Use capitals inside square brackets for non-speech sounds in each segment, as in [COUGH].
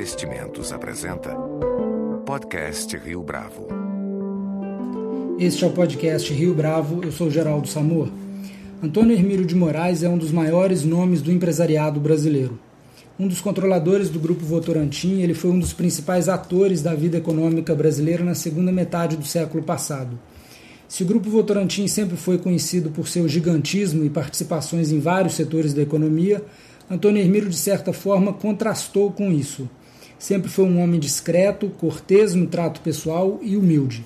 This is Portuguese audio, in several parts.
Investimentos apresenta Podcast Rio Bravo. Este é o podcast Rio Bravo, eu sou Geraldo Samor. Antônio Hermílio de Moraes é um dos maiores nomes do empresariado brasileiro. Um dos controladores do Grupo Votorantim, ele foi um dos principais atores da vida econômica brasileira na segunda metade do século passado. Se o Grupo Votorantim sempre foi conhecido por seu gigantismo e participações em vários setores da economia, Antônio Hermílio, de certa forma, contrastou com isso. Sempre foi um homem discreto, cortês no trato pessoal e humilde.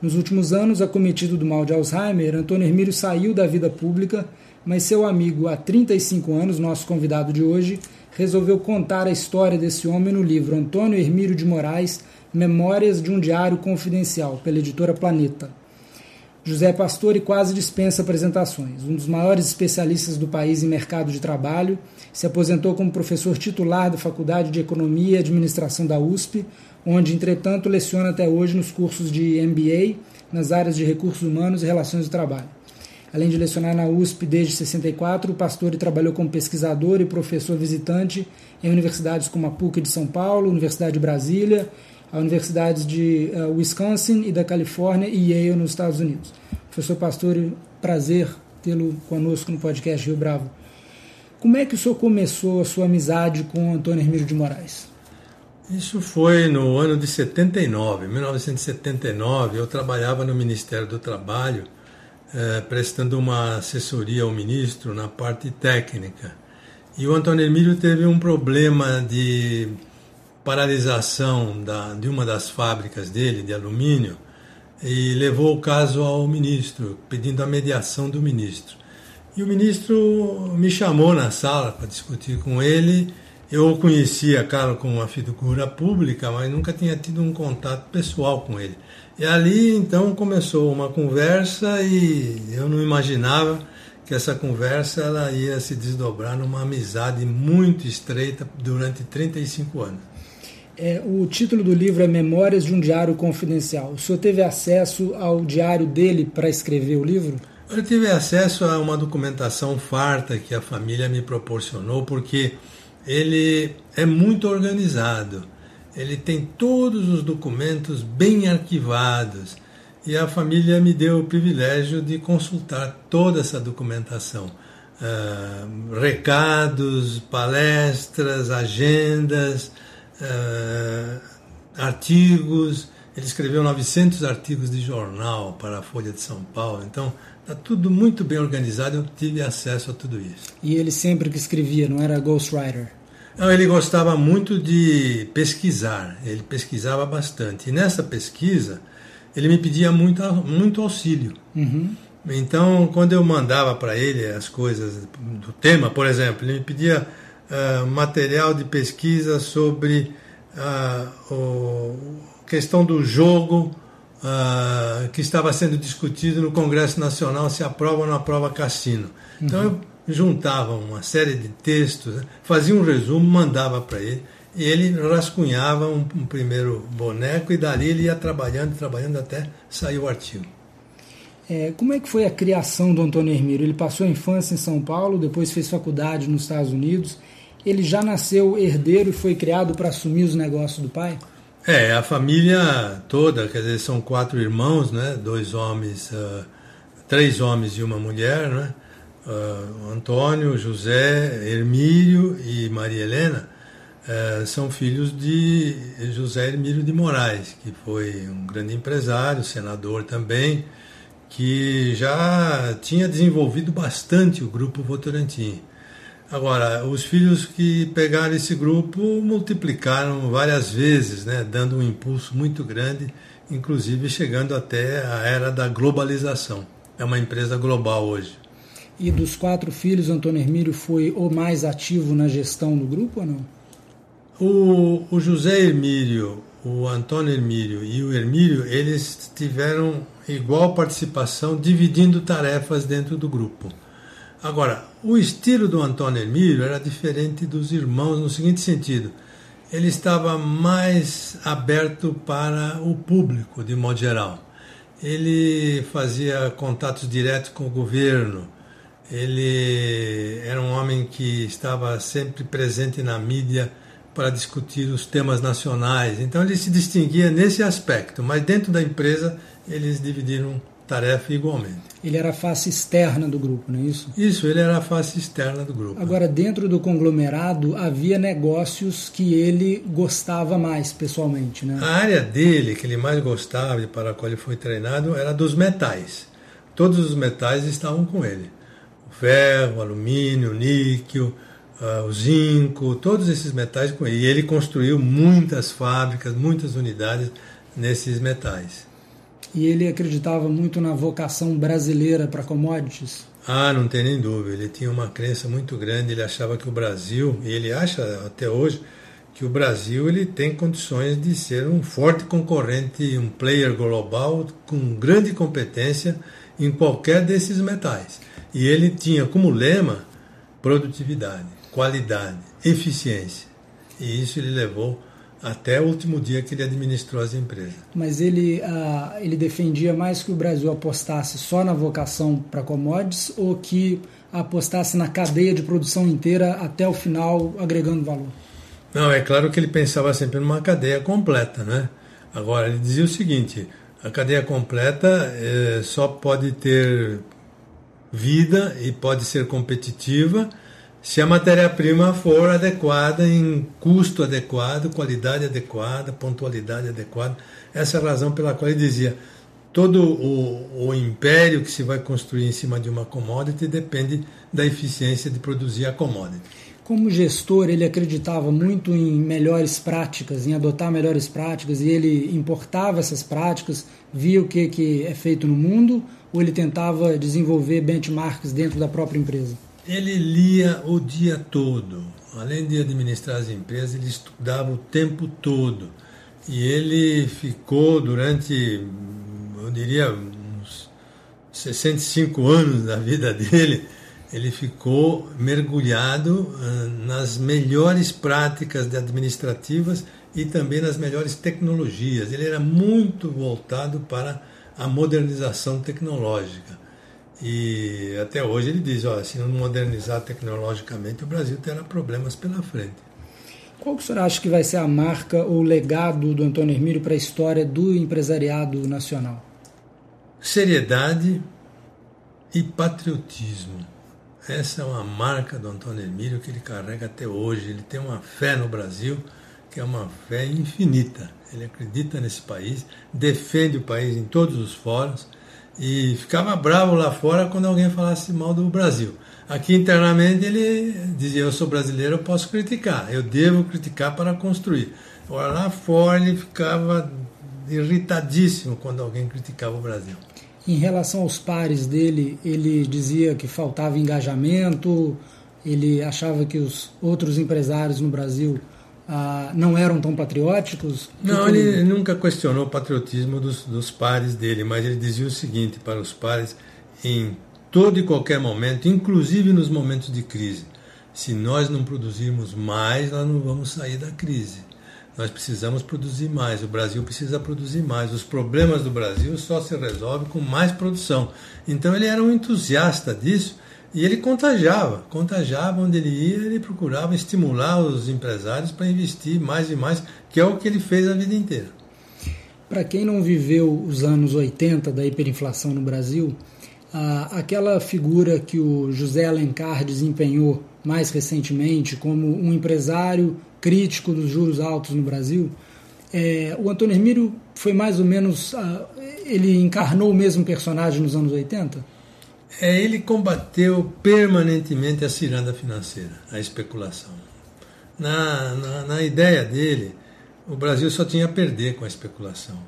Nos últimos anos, acometido do mal de Alzheimer, Antônio Hermílio saiu da vida pública, mas seu amigo há 35 anos, nosso convidado de hoje, resolveu contar a história desse homem no livro Antônio Hermílio de Moraes, Memórias de um Diário Confidencial, pela editora Planeta. José Pastore quase dispensa apresentações. Um dos maiores especialistas do país em mercado de trabalho, se aposentou como professor titular da Faculdade de Economia e Administração da USP, onde, entretanto, leciona até hoje nos cursos de MBA nas áreas de recursos humanos e relações de trabalho. Além de lecionar na USP desde 64, o Pastore trabalhou como pesquisador e professor visitante em universidades como a PUC de São Paulo, Universidade de Brasília universidades de uh, Wisconsin e da Califórnia e Yale nos Estados Unidos. Professor Pastore, prazer tê-lo conosco no podcast Rio Bravo. Como é que o senhor começou a sua amizade com Antônio Hermílio de Moraes? Isso foi no ano de 79, 1979. Eu trabalhava no Ministério do Trabalho, eh, prestando uma assessoria ao ministro na parte técnica. E o Antônio Hermílio teve um problema de paralisação da, de uma das fábricas dele, de alumínio, e levou o caso ao ministro, pedindo a mediação do ministro. E o ministro me chamou na sala para discutir com ele. Eu o conhecia, claro, como uma figura pública, mas nunca tinha tido um contato pessoal com ele. E ali então começou uma conversa e eu não imaginava que essa conversa ela ia se desdobrar numa amizade muito estreita durante 35 anos. É, o título do livro é Memórias de um Diário Confidencial. O senhor teve acesso ao diário dele para escrever o livro? Eu tive acesso a uma documentação farta que a família me proporcionou, porque ele é muito organizado. Ele tem todos os documentos bem arquivados e a família me deu o privilégio de consultar toda essa documentação. Uh, recados, palestras, agendas, uh, artigos. Ele escreveu 900 artigos de jornal para a Folha de São Paulo. Então, está tudo muito bem organizado. Eu tive acesso a tudo isso. E ele sempre que escrevia, não era ghostwriter? Não, ele gostava muito de pesquisar. Ele pesquisava bastante. E nessa pesquisa, ele me pedia muito, muito auxílio. Uhum. Então, quando eu mandava para ele as coisas do tema, por exemplo, ele me pedia uh, material de pesquisa sobre a uh, questão do jogo uh, que estava sendo discutido no Congresso Nacional, se aprova ou não aprova cassino. Então uhum. eu juntava uma série de textos, né, fazia um resumo, mandava para ele, e ele rascunhava um, um, primeiro boneco e dali ele ia trabalhando, trabalhando até sair o artigo. É, como é que foi a criação do Antônio Hermílio? Ele passou a infância em São Paulo, depois fez faculdade nos Estados Unidos ele já nasceu herdeiro e foi criado para assumir os negócios do pai? É, a família toda, quer dizer, são quatro irmãos, né? Dois homens, uh, três homens e uma mulher, né? Uh, Antônio, José, Hermílio e Maria Helena uh, são filhos de José Hermílio de Moraes, que foi um grande empresário, senador também, que já tinha desenvolvido bastante o grupo Votorantim. Agora, os filhos que pegaram esse grupo multiplicaram várias vezes, né, dando um impulso muito grande, inclusive chegando até a era da globalização. É uma empresa global hoje. E dos quatro filhos, Antônio Hermílio foi o mais ativo na gestão do grupo ou não? O, o José Hermílio, o Antônio Hermílio e o Hermílio, eles tiveram igual participação, dividindo tarefas dentro do grupo. Agora, o estilo do Antônio Emílio era diferente dos irmãos no seguinte sentido: ele estava mais aberto para o público, de modo geral. Ele fazia contatos diretos com o governo, ele era um homem que estava sempre presente na mídia para discutir os temas nacionais. Então ele se distinguia nesse aspecto, mas dentro da empresa eles dividiram tarefa igualmente. Ele era a face externa do grupo, não é isso? Isso, ele era a face externa do grupo. Agora, dentro do conglomerado, havia negócios que ele gostava mais pessoalmente, né? A área dele, que ele mais gostava e para a qual ele foi treinado, era dos metais. Todos os metais estavam com ele. O ferro, o alumínio, o níquel, uh, o zinco, todos esses metais com ele. E ele construiu muitas fábricas, muitas unidades nesses metais e ele acreditava muito na vocação brasileira para commodities? Ah, não tem nem dúvida. Ele tinha uma crença muito grande. Ele achava que o Brasil, e ele acha até hoje, que o Brasil ele tem condições de ser um forte concorrente, um player global com grande competência em qualquer desses metais. E ele tinha como lema produtividade, qualidade, eficiência. E isso ele levou até o último dia que ele administrou as empresas. Mas ele, uh, ele defendia mais que o Brasil apostasse só na vocação para commodities ou que apostasse na cadeia de produção inteira até o final, agregando valor? Não, é claro que ele pensava sempre numa cadeia completa, né? Agora, ele dizia o seguinte, a cadeia completa eh, só pode ter vida e pode ser competitiva se a matéria-prima for adequada, em custo adequado, qualidade adequada, pontualidade adequada. Essa é a razão pela qual ele dizia: todo o, o império que se vai construir em cima de uma commodity depende da eficiência de produzir a commodity. Como gestor, ele acreditava muito em melhores práticas, em adotar melhores práticas, e ele importava essas práticas, via o que, que é feito no mundo, ou ele tentava desenvolver benchmarks dentro da própria empresa? Ele lia o dia todo. Além de administrar as empresas, ele estudava o tempo todo. E ele ficou durante, eu diria, uns 65 anos da vida dele, ele ficou mergulhado nas melhores práticas administrativas e também nas melhores tecnologias. Ele era muito voltado para a modernização tecnológica. E até hoje ele diz, ó, se não modernizar tecnologicamente, o Brasil terá problemas pela frente. Qual que o senhor acha que vai ser a marca ou o legado do Antônio Hermílio para a história do empresariado nacional? Seriedade e patriotismo. Essa é uma marca do Antônio Hermílio que ele carrega até hoje. Ele tem uma fé no Brasil que é uma fé infinita. Ele acredita nesse país, defende o país em todos os fóruns e ficava bravo lá fora quando alguém falasse mal do Brasil. Aqui internamente ele dizia: Eu sou brasileiro, eu posso criticar, eu devo criticar para construir. Agora lá fora ele ficava irritadíssimo quando alguém criticava o Brasil. Em relação aos pares dele, ele dizia que faltava engajamento, ele achava que os outros empresários no Brasil ah, não eram tão patrióticos? Não, ele nunca questionou o patriotismo dos, dos pares dele, mas ele dizia o seguinte para os pares em todo e qualquer momento, inclusive nos momentos de crise: se nós não produzirmos mais, nós não vamos sair da crise. Nós precisamos produzir mais, o Brasil precisa produzir mais. Os problemas do Brasil só se resolvem com mais produção. Então ele era um entusiasta disso e ele contagiava, contagiava onde ele ia, ele procurava estimular os empresários para investir mais e mais, que é o que ele fez a vida inteira. Para quem não viveu os anos 80 da hiperinflação no Brasil, aquela figura que o José Alencar desempenhou mais recentemente como um empresário crítico dos juros altos no Brasil, é, o Antônio Hermílio foi mais ou menos. ele encarnou o mesmo personagem nos anos 80? É, ele combateu permanentemente a ciranda financeira, a especulação. Na, na, na, ideia dele, o Brasil só tinha a perder com a especulação,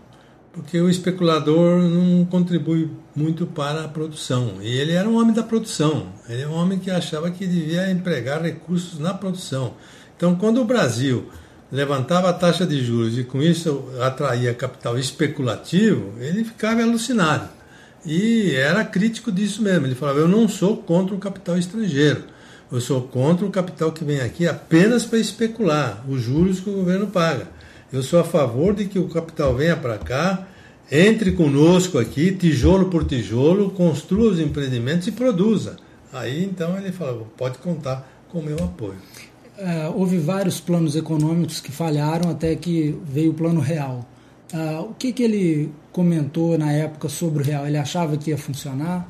porque o especulador não contribui muito para a produção. E ele era um homem da produção, ele é um homem que achava que devia empregar recursos na produção. Então, quando o Brasil levantava a taxa de juros e com isso atraía capital especulativo, ele ficava alucinado. E era crítico disso mesmo. Ele falava: Eu não sou contra o capital estrangeiro. Eu sou contra o capital que vem aqui apenas para especular os juros que o governo paga. Eu sou a favor de que o capital venha para cá, entre conosco aqui, tijolo por tijolo, construa os empreendimentos e produza. Aí então ele falava: Pode contar com o meu apoio. uh, houve vários planos econômicos que falharam até que veio o plano real. Uh, o que, que ele comentou na época sobre o real? Ele achava que ia funcionar?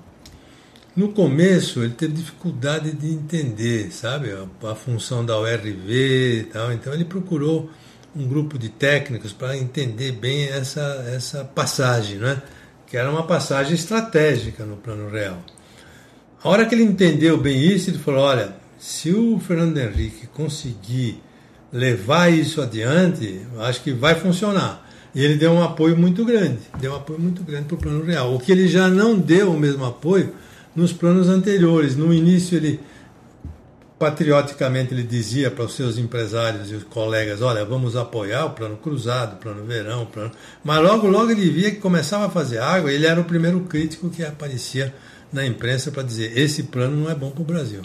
No começo ele teve dificuldade de entender, sabe, a, a função da URV e tal. Então ele procurou um grupo de técnicos para entender bem essa, essa passagem, né? que era uma passagem estratégica no plano real. A hora que ele entendeu bem isso, ele falou: olha, se o Fernando Henrique conseguir levar isso adiante, acho que vai funcionar. E ele deu um apoio muito grande, deu um apoio muito grande para o plano real. O que ele já não deu o mesmo apoio nos planos anteriores. No início ele patrioticamente ele dizia para os seus empresários e os colegas, olha, vamos apoiar o plano cruzado, o plano verão, o plano... Mas logo, logo ele via que começava a fazer água, ele era o primeiro crítico que aparecia na imprensa para dizer, esse plano não é bom para o Brasil.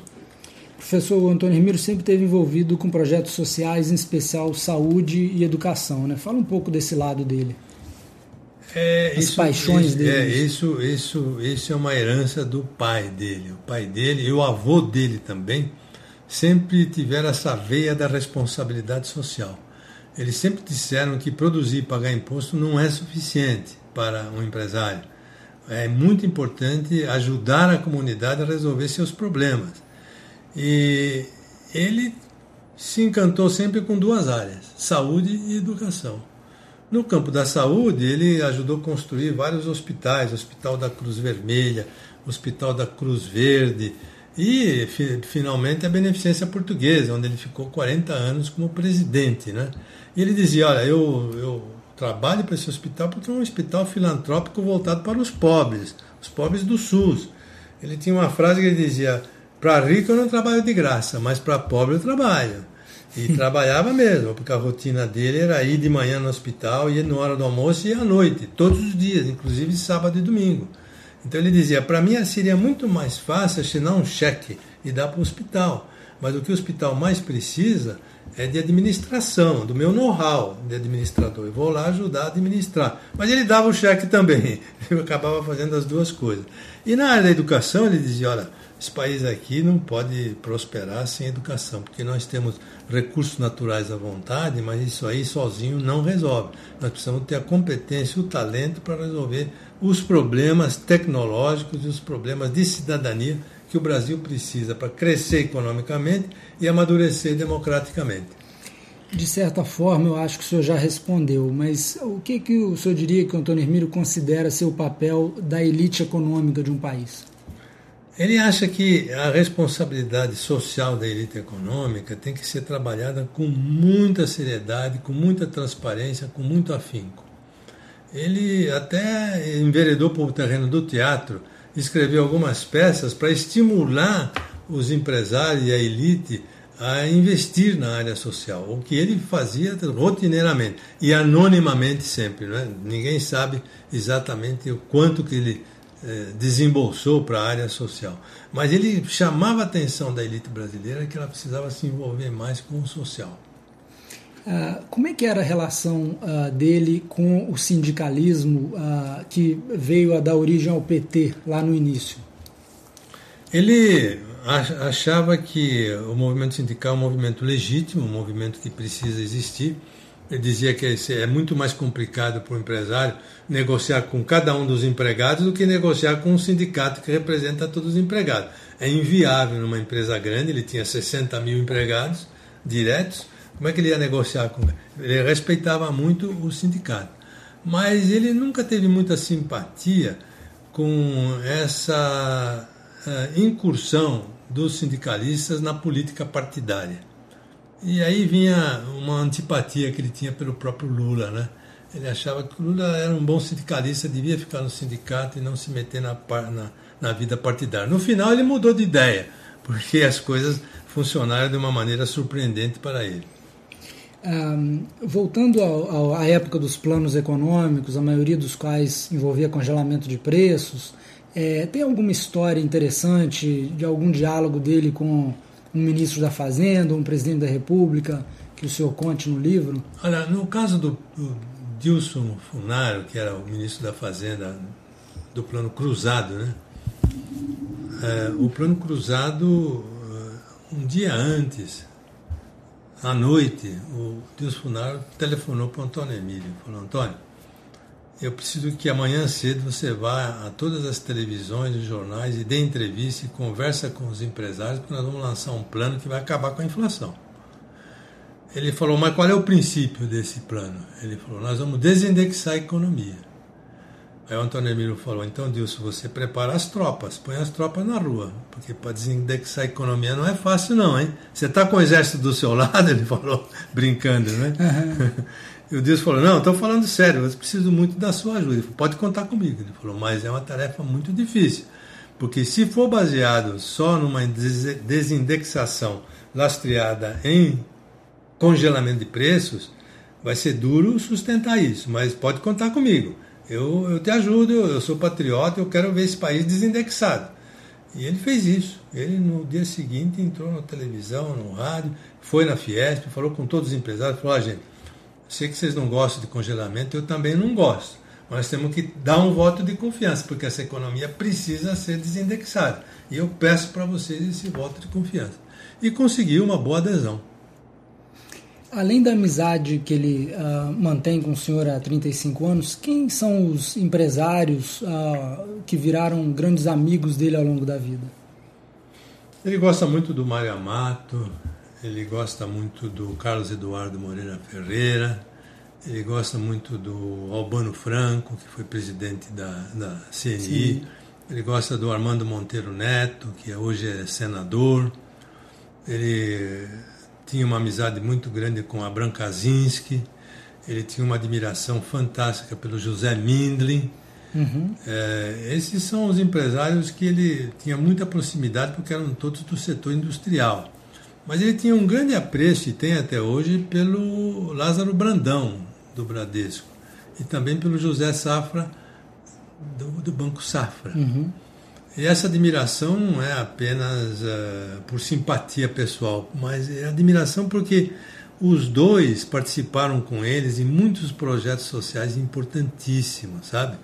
Professor Antônio Remiro sempre esteve envolvido com projetos sociais, em especial saúde e educação. Né? Fala um pouco desse lado dele. É, As isso, paixões isso, dele. É, isso, isso, isso é uma herança do pai dele. O pai dele e o avô dele também sempre tiveram essa veia da responsabilidade social. Eles sempre disseram que produzir e pagar imposto não é suficiente para um empresário. É muito importante ajudar a comunidade a resolver seus problemas. E ele se encantou sempre com duas áreas, saúde e educação. No campo da saúde, ele ajudou a construir vários hospitais, Hospital da Cruz Vermelha, Hospital da Cruz Verde e, finalmente, a Beneficência Portuguesa, onde ele ficou 40 anos como presidente. Né? E ele dizia, olha, eu, eu trabalho para esse hospital porque é um hospital filantrópico voltado para os pobres, os pobres do SUS. Ele tinha uma frase que ele dizia, para rico eu não trabalho de graça, mas para pobre eu trabalho. E [LAUGHS] trabalhava mesmo, porque a rotina dele era ir de manhã no hospital, ir na hora do almoço e à noite, todos os dias, inclusive sábado e domingo. Então ele dizia: para mim seria muito mais fácil assinar um cheque e dar para o hospital. Mas o que o hospital mais precisa é de administração, do meu know-how de administrador. Eu vou lá ajudar a administrar. Mas ele dava o cheque também. [LAUGHS] Eu acabava fazendo as duas coisas. E na área da educação, ele dizia: olha, esse país aqui não pode prosperar sem educação, porque nós temos recursos naturais à vontade, mas isso aí sozinho não resolve. Nós precisamos ter a competência, o talento para resolver os problemas tecnológicos e os problemas de cidadania que o Brasil precisa para crescer economicamente e amadurecer democraticamente. De certa forma, eu acho que o senhor já respondeu, mas o que, que o senhor diria que o Antônio Hermílio considera ser o papel da elite econômica de um país? Ele acha que a responsabilidade social da elite econômica tem que ser trabalhada com muita seriedade, com muita transparência, com muito afinco. Ele até enveredou para o terreno do teatro, escreveu algumas peças para estimular os empresários e a elite a investir na área social, o que ele fazia rotineiramente e anonimamente sempre. Né? Ninguém sabe exatamente o quanto que ele é, desembolsou para a área social. Mas ele chamava a atenção da elite brasileira que ela precisava se envolver mais com o social. Uh, como é que era a relação uh, dele com o sindicalismo uh, que veio a dar origem ao PT lá no início? Ele achava que o movimento sindical é um movimento legítimo, um movimento que precisa existir, ele dizia que é muito mais complicado para o empresário negociar com cada um dos empregados do que negociar com um sindicato que representa todos os empregados. É inviável numa empresa grande, ele tinha 60 mil empregados diretos, como é que ele ia negociar com ele? respeitava muito o sindicato. Mas ele nunca teve muita simpatia com essa uh, incursão dos sindicalistas na política partidária. E aí vinha uma antipatia que ele tinha pelo próprio Lula, né? Ele achava que o Lula era um bom sindicalista, devia ficar no sindicato e não se meter na, na, na vida partidária. No final ele mudou de ideia, porque as coisas funcionaram de uma maneira surpreendente para ele. Um, voltando à época dos planos econômicos, a maioria dos quais envolvia congelamento de preços, é, tem alguma história interessante de algum diálogo dele com um ministro da Fazenda, um presidente da República, que o senhor conte no livro? Olha, no caso do, do Dilson Funaro, que era o ministro da Fazenda do Plano Cruzado, né? É, o Plano Cruzado, um dia antes à noite, o Deus Funaro telefonou para o Antônio Emílio. Falou, Antônio, eu preciso que amanhã cedo você vá a todas as televisões e jornais e dê entrevista e conversa com os empresários, porque nós vamos lançar um plano que vai acabar com a inflação. Ele falou, mas qual é o princípio desse plano? Ele falou, nós vamos desindexar a economia. Aí o Antônio Emílio falou, então Dilson, você prepara as tropas, põe as tropas na rua, porque para desindexar a economia não é fácil não, hein? Você está com o exército do seu [LAUGHS] lado, ele falou, brincando, né? Uhum. [LAUGHS] E o Dilson falou, não, estou falando sério, eu preciso muito da sua ajuda. Ele falou, pode contar comigo. Ele falou, mas é uma tarefa muito difícil, porque se for baseado só numa desindexação lastreada em congelamento de preços, vai ser duro sustentar isso, mas pode contar comigo eu, eu te ajudo, eu sou patriota, eu quero ver esse país desindexado. E ele fez isso. Ele, no dia seguinte, entrou na televisão, no rádio, foi na Fiesp, falou com todos os empresários, falou, ah, gente, sei que vocês não gostam de congelamento, eu também não gosto. Mas temos que dar um voto de confiança, porque essa economia precisa ser desindexada. E eu peço para vocês esse voto de confiança. E conseguiu uma boa adesão. Além da amizade que ele uh, mantém com o senhor há 35 anos, quem são os empresários uh, que viraram grandes amigos dele ao longo da vida? Ele gosta muito do Mário Amato, ele gosta muito do Carlos Eduardo Moreira Ferreira, ele gosta muito do Albano Franco, que foi presidente da, da CNI, Sim. ele gosta do Armando Monteiro Neto, que hoje é senador, ele tinha uma amizade muito grande com Abraham Kaczynski, ele tinha uma admiração fantástica pelo José Mindlin. Uhum. É, esses são os empresários que ele tinha muita proximidade porque eram todos do setor industrial. Mas ele tinha um grande apreço, e tem até hoje, pelo Lázaro Brandão, do Bradesco, e também pelo José Safra, do, do Banco Safra. Uhum. E essa admiração não é apenas uh, por simpatia pessoal, mas é admiração porque os dois participaram com eles em muitos projetos sociais importantíssimos, sabe?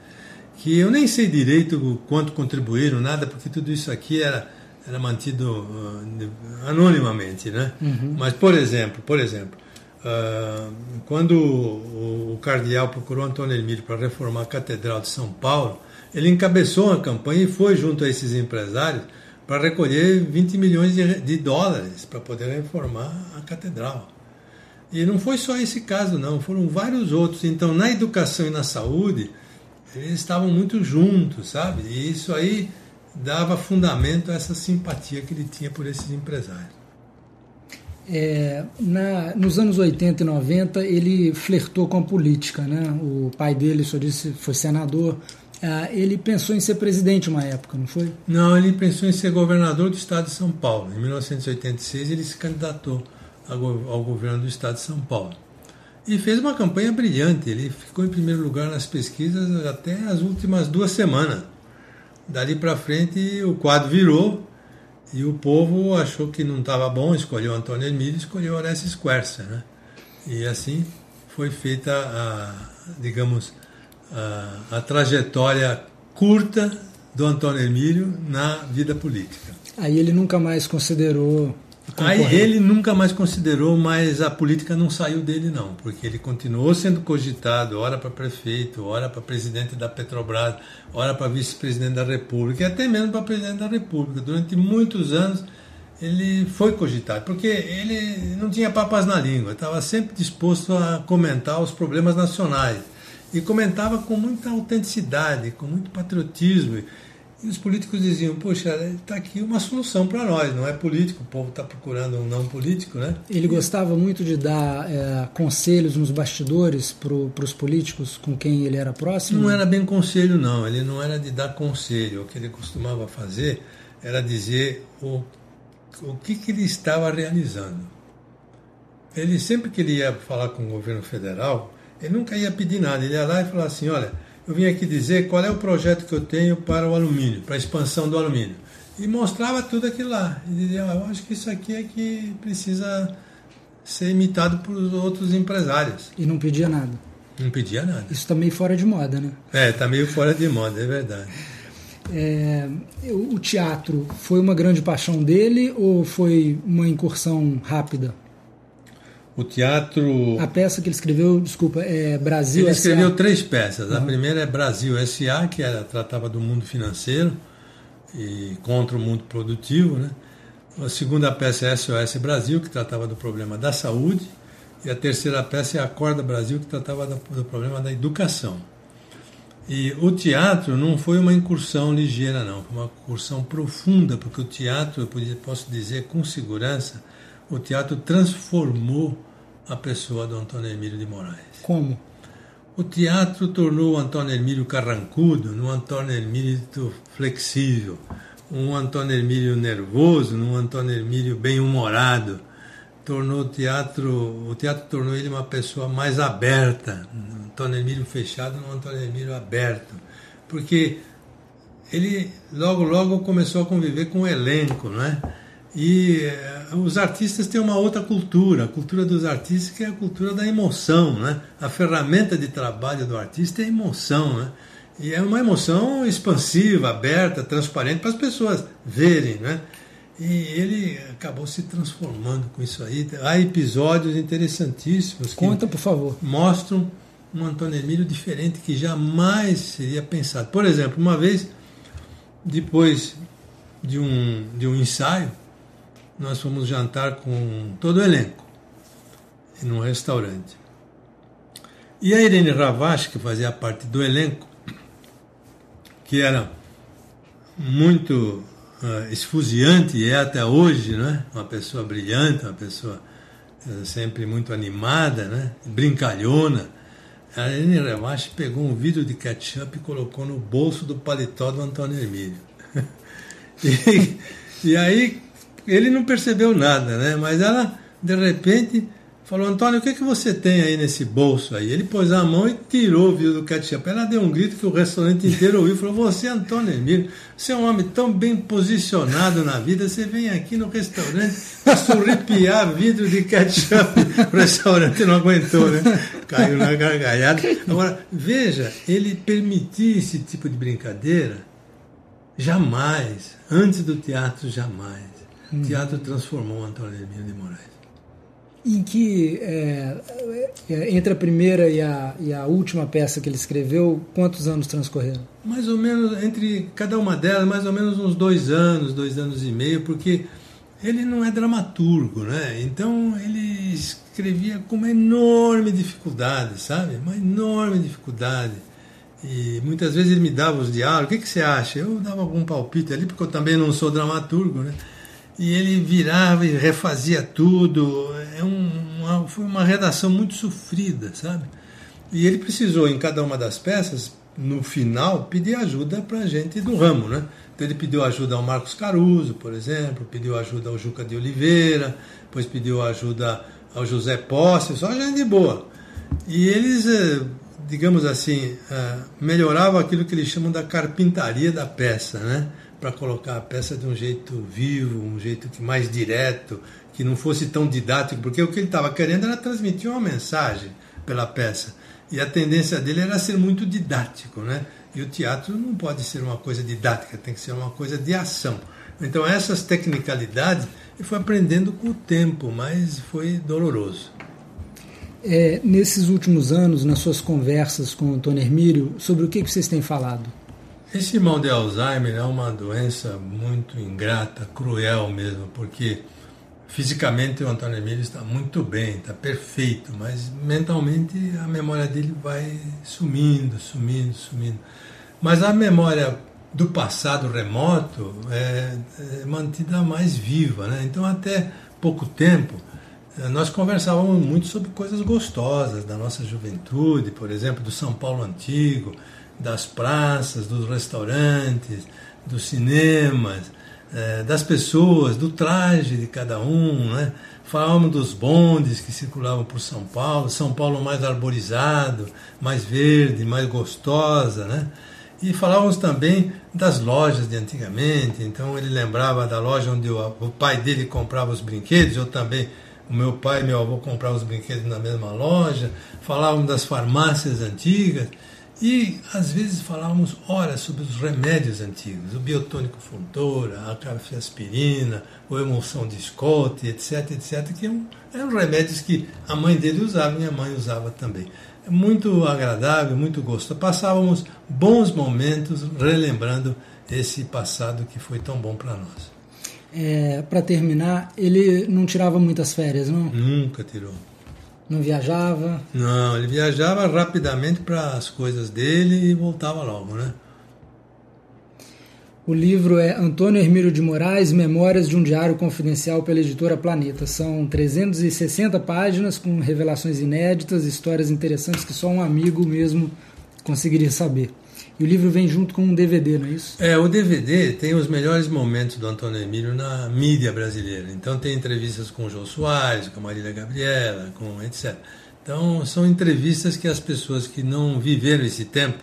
Que eu nem sei direito quanto contribuíram, nada, porque tudo isso aqui era, era mantido uh, anonimamente, né? Uhum. Mas, por exemplo, por exemplo, uh, quando o, o cardeal procurou Antônio Emílio para reformar a Catedral de São Paulo, ele encabeçou uma campanha e foi junto a esses empresários para recolher 20 milhões de, de dólares para poder reformar a catedral. E não foi só esse caso, não, foram vários outros. Então, na educação e na saúde, eles estavam muito juntos, sabe? E isso aí dava fundamento a essa simpatia que ele tinha por esses empresários. É, na, nos anos 80 e 90, ele flertou com a política. Né? O pai dele, só disse, foi senador ele pensou em ser presidente uma época, não foi? Não, ele pensou em ser governador do estado de São Paulo. Em 1986 ele se candidatou ao governo do estado de São Paulo. E fez uma campanha brilhante. Ele ficou em primeiro lugar nas pesquisas até as últimas duas semanas. Dali para frente o quadro virou e o povo achou que não estava bom, escolheu Antônio Emílio, escolheu Orestes Quercia, né? E assim foi feita a, digamos, a, a trajetória curta do Antônio Emílio na vida política. Aí ele nunca mais considerou. Aí ele nunca mais considerou, mas a política não saiu dele não, porque ele continuou sendo cogitado, ora para prefeito, ora para presidente da Petrobras, ora para vice-presidente da República, e até mesmo para presidente da República. Durante muitos anos ele foi cogitado, porque ele não tinha papas na língua, estava sempre disposto a comentar os problemas nacionais e comentava com muita autenticidade, com muito patriotismo. E os políticos diziam: Poxa, está aqui uma solução para nós, não é político, o povo está procurando um não político, né? Ele gostava muito de dar é, conselhos nos bastidores para os políticos com quem ele era próximo? Não era bem conselho, não, ele não era de dar conselho. O que ele costumava fazer era dizer o, o que, que ele estava realizando. Ele sempre que ele ia falar com o governo federal, ele nunca ia pedir nada, ele ia lá e falava assim: olha, eu vim aqui dizer qual é o projeto que eu tenho para o alumínio, para a expansão do alumínio. E mostrava tudo aquilo lá. E dizia: ah, eu acho que isso aqui é que precisa ser imitado por outros empresários. E não pedia nada. Não pedia nada. Isso está meio fora de moda, né? É, está meio fora de moda, é verdade. É, o teatro foi uma grande paixão dele ou foi uma incursão rápida? O teatro. A peça que ele escreveu, desculpa, é Brasil Ele escreveu três peças. A primeira é Brasil S.A., que era, tratava do mundo financeiro e contra o mundo produtivo. Né? A segunda peça é SOS Brasil, que tratava do problema da saúde. E a terceira peça é Acorda Brasil, que tratava do, do problema da educação. E o teatro não foi uma incursão ligeira, não, foi uma incursão profunda, porque o teatro, eu posso dizer com segurança, o teatro transformou a pessoa do Antônio Emílio de Moraes. Como? O teatro tornou o Antônio Emílio carrancudo num Antônio Emílio flexível, um Antônio Emílio nervoso num Antônio Emílio bem-humorado. Tornou o teatro, o teatro tornou ele uma pessoa mais aberta, um Antônio Emílio fechado num Antônio Emílio aberto, porque ele logo logo começou a conviver com o elenco, não é? E eh, os artistas têm uma outra cultura, a cultura dos artistas que é a cultura da emoção, né? A ferramenta de trabalho do artista é a emoção, né? E é uma emoção expansiva, aberta, transparente para as pessoas verem, né? E ele acabou se transformando com isso aí. Há episódios interessantíssimos que Conta, por favor. mostram um Antônio Emílio diferente que jamais seria pensado. Por exemplo, uma vez, depois de um, de um ensaio, nós fomos jantar com todo o elenco, num restaurante. E a Irene Ravache, que fazia parte do elenco, que era muito uh, esfuziante e é até hoje, né? uma pessoa brilhante, uma pessoa uh, sempre muito animada, né? brincalhona. A Irene Ravache pegou um vidro de ketchup e colocou no bolso do paletó do Antônio Emílio. [LAUGHS] e, e aí ele não percebeu nada, né? Mas ela, de repente, falou: Antônio, o que, é que você tem aí nesse bolso aí? Ele pôs a mão e tirou o vidro do ketchup. Ela deu um grito que o restaurante inteiro ouviu. Falou: Você, Antônio Emílio, você é um homem tão bem posicionado na vida. Você vem aqui no restaurante para surripiar vidro de ketchup. [LAUGHS] O restaurante não aguentou, né? Caiu na gargalhada. Agora, veja, ele permitir esse tipo de brincadeira. Jamais, antes do teatro, jamais. O teatro transformou Antônio Emílio de Moraes. Em que, é, é, entre a primeira e a, e a última peça que ele escreveu, quantos anos transcorreram? Mais ou menos, entre cada uma delas, mais ou menos uns dois anos, dois anos e meio, porque ele não é dramaturgo, né? Então ele escrevia com uma enorme dificuldade, sabe? Uma enorme dificuldade. E muitas vezes ele me dava os diálogos, o que, que você acha? Eu dava algum palpite ali, porque eu também não sou dramaturgo, né? E ele virava e refazia tudo. É um, uma, foi uma redação muito sofrida, sabe? E ele precisou, em cada uma das peças, no final, pedir ajuda para gente do ramo, né? Então ele pediu ajuda ao Marcos Caruso, por exemplo, pediu ajuda ao Juca de Oliveira, depois pediu ajuda ao José Posse, só gente boa. E eles, eh, digamos assim, eh, melhoravam aquilo que eles chamam da carpintaria da peça, né? Para colocar a peça de um jeito vivo, um jeito que mais direto, que não fosse tão didático, porque o que ele estava querendo era transmitir uma mensagem pela peça. E a tendência dele era ser muito didático, né? E o teatro não pode ser uma coisa didática, tem que ser uma coisa de ação. Então essas tecnicalidades ele foi aprendendo com o tempo, mas foi doloroso. É, nesses últimos anos, nas suas conversas com o Antônio Hermílio, sobre o que vocês têm falado? Esse mal de Alzheimer é uma doença muito ingrata, cruel mesmo, porque fisicamente o Antônio Emílio está muito bem, está perfeito, mas mentalmente a memória dele vai sumindo, sumindo, sumindo. Mas a memória do passado remoto é, é mantida mais viva, né? Então até pouco tempo eh, nós conversávamos muito sobre coisas gostosas da nossa juventude, por exemplo, do São Paulo antigo, das praças, dos restaurantes, dos cinemas, é, das pessoas, do traje de cada um, né? Falávamos dos bondes que circulavam por São Paulo, São Paulo mais arborizado, mais verde, mais gostosa, né? E falávamos também das lojas de antigamente. Então ele lembrava da loja onde o, o pai dele comprava os brinquedos, eu também o meu pai e meu avô compravam os brinquedos na mesma loja. Falávamos das farmácias antigas. E às vezes falávamos horas sobre os remédios antigos, o biotônico Fontoura, a cafeaspirina, o emulsão de Scott, etc, etc, que eram, remédios que a mãe dele usava minha mãe usava também. É muito agradável, muito gostoso. Passávamos bons momentos relembrando esse passado que foi tão bom para nós. É, para terminar, ele não tirava muitas férias, não? Nunca tirou. Não viajava? Não, ele viajava rapidamente para as coisas dele e voltava logo, né? O livro é Antônio Hermílio de Moraes, Memórias de um Diário Confidencial pela editora Planeta. São 360 páginas com revelações inéditas, histórias interessantes que só um amigo mesmo conseguiria saber. E o livro vem junto com um DVD, não é isso? É, o DVD tem os melhores momentos do Antônio Emílio na mídia brasileira. Então tem entrevistas com o João Soares, com a Marília Gabriela, com etc. Então são entrevistas que as pessoas que não viveram esse tempo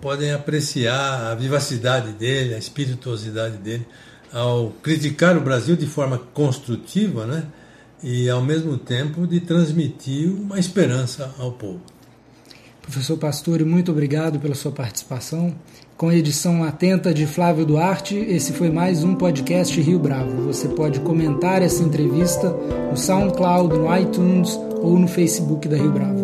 podem apreciar a vivacidade dele, a espirituosidade dele, ao criticar o Brasil de forma construtiva, né? E ao mesmo tempo de transmitir uma esperança ao povo. Professor Pastore, muito obrigado pela sua participação. Com a edição atenta de Flávio Duarte, esse foi mais um podcast Rio Bravo. Você pode comentar essa entrevista no SoundCloud, no iTunes ou no Facebook da Rio Bravo.